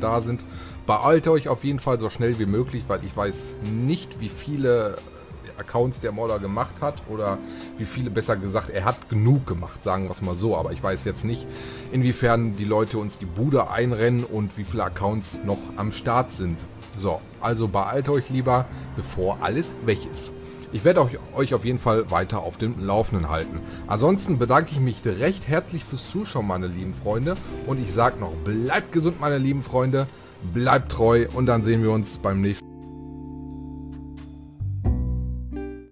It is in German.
da sind. Beeilt euch auf jeden Fall so schnell wie möglich, weil ich weiß nicht, wie viele Accounts der Modder gemacht hat oder wie viele, besser gesagt, er hat genug gemacht, sagen wir es mal so. Aber ich weiß jetzt nicht, inwiefern die Leute uns die Bude einrennen und wie viele Accounts noch am Start sind. So, also beeilt euch lieber, bevor alles weg ist. Ich werde euch, euch auf jeden Fall weiter auf dem Laufenden halten. Ansonsten bedanke ich mich recht herzlich fürs Zuschauen, meine lieben Freunde. Und ich sage noch, bleibt gesund, meine lieben Freunde. Bleibt treu und dann sehen wir uns beim nächsten